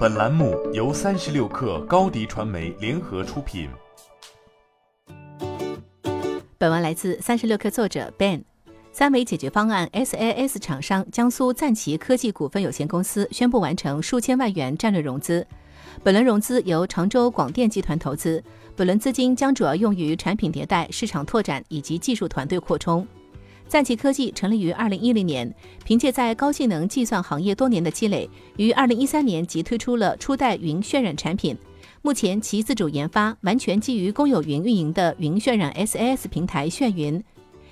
本栏目由三十六氪高低传媒联合出品。本文来自三十六氪作者 Ben。三维解决方案 SAS 厂商江苏赞奇科技股份有限公司宣布完成数千万元战略融资。本轮融资由常州广电集团投资，本轮资金将主要用于产品迭代、市场拓展以及技术团队扩充。赞奇科技成立于二零一零年，凭借在高性能计算行业多年的积累，于二零一三年即推出了初代云渲染产品。目前其自主研发、完全基于公有云运营的云渲染 SAS 平台炫云，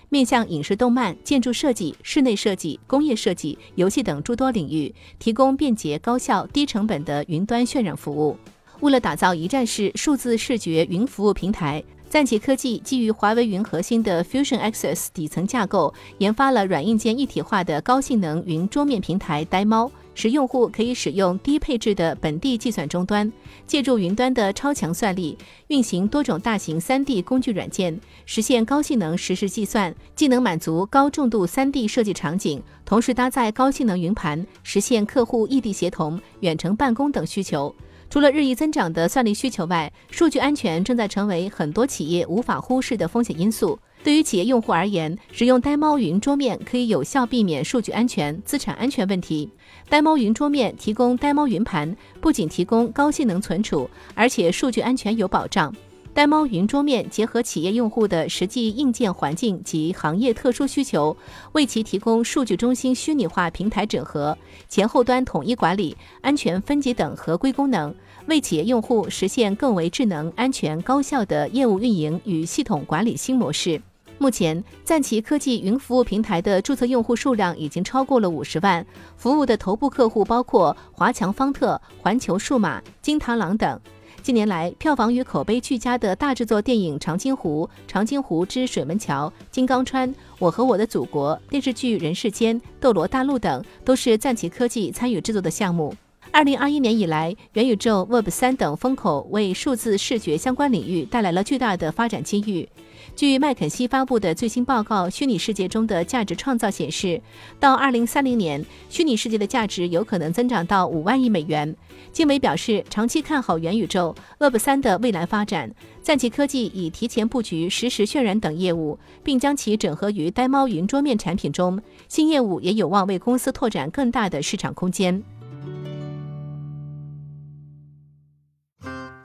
面向影视、动漫、建筑设计、室内设计、工业设计、游戏等诸多领域，提供便捷、高效、低成本的云端渲染服务。为了打造一站式数字视觉云服务平台。赞奇科技基于华为云核心的 Fusion Access 底层架构，研发了软硬件一体化的高性能云桌面平台呆猫，使用户可以使用低配置的本地计算终端，借助云端的超强算力，运行多种大型 3D 工具软件，实现高性能实时计算，既能满足高重度 3D 设计场景，同时搭载高性能云盘，实现客户异地协同、远程办公等需求。除了日益增长的算力需求外，数据安全正在成为很多企业无法忽视的风险因素。对于企业用户而言，使用呆猫云桌面可以有效避免数据安全、资产安全问题。呆猫云桌面提供呆猫云盘，不仅提供高性能存储，而且数据安全有保障。呆猫云桌面结合企业用户的实际硬件环境及行业特殊需求，为其提供数据中心虚拟化平台整合、前后端统一管理、安全分级等合规功能，为企业用户实现更为智能、安全、高效的业务运营与系统管理新模式。目前，赞奇科技云服务平台的注册用户数量已经超过了五十万，服务的头部客户包括华强方特、环球数码、金螳螂等。近年来，票房与口碑俱佳的大制作电影《长津湖》《长津湖之水门桥》《金刚川》《我和我的祖国》电视剧《人世间》《斗罗大陆》等，都是赞奇科技参与制作的项目。二零二一年以来，元宇宙、Web 三等风口为数字视觉相关领域带来了巨大的发展机遇。据麦肯锡发布的最新报告《虚拟世界中的价值创造》显示，到二零三零年，虚拟世界的价值有可能增长到五万亿美元。经纬表示，长期看好元宇宙、Web 三的未来发展。赞奇科技已提前布局实时渲染等业务，并将其整合于呆猫云桌面产品中。新业务也有望为公司拓展更大的市场空间。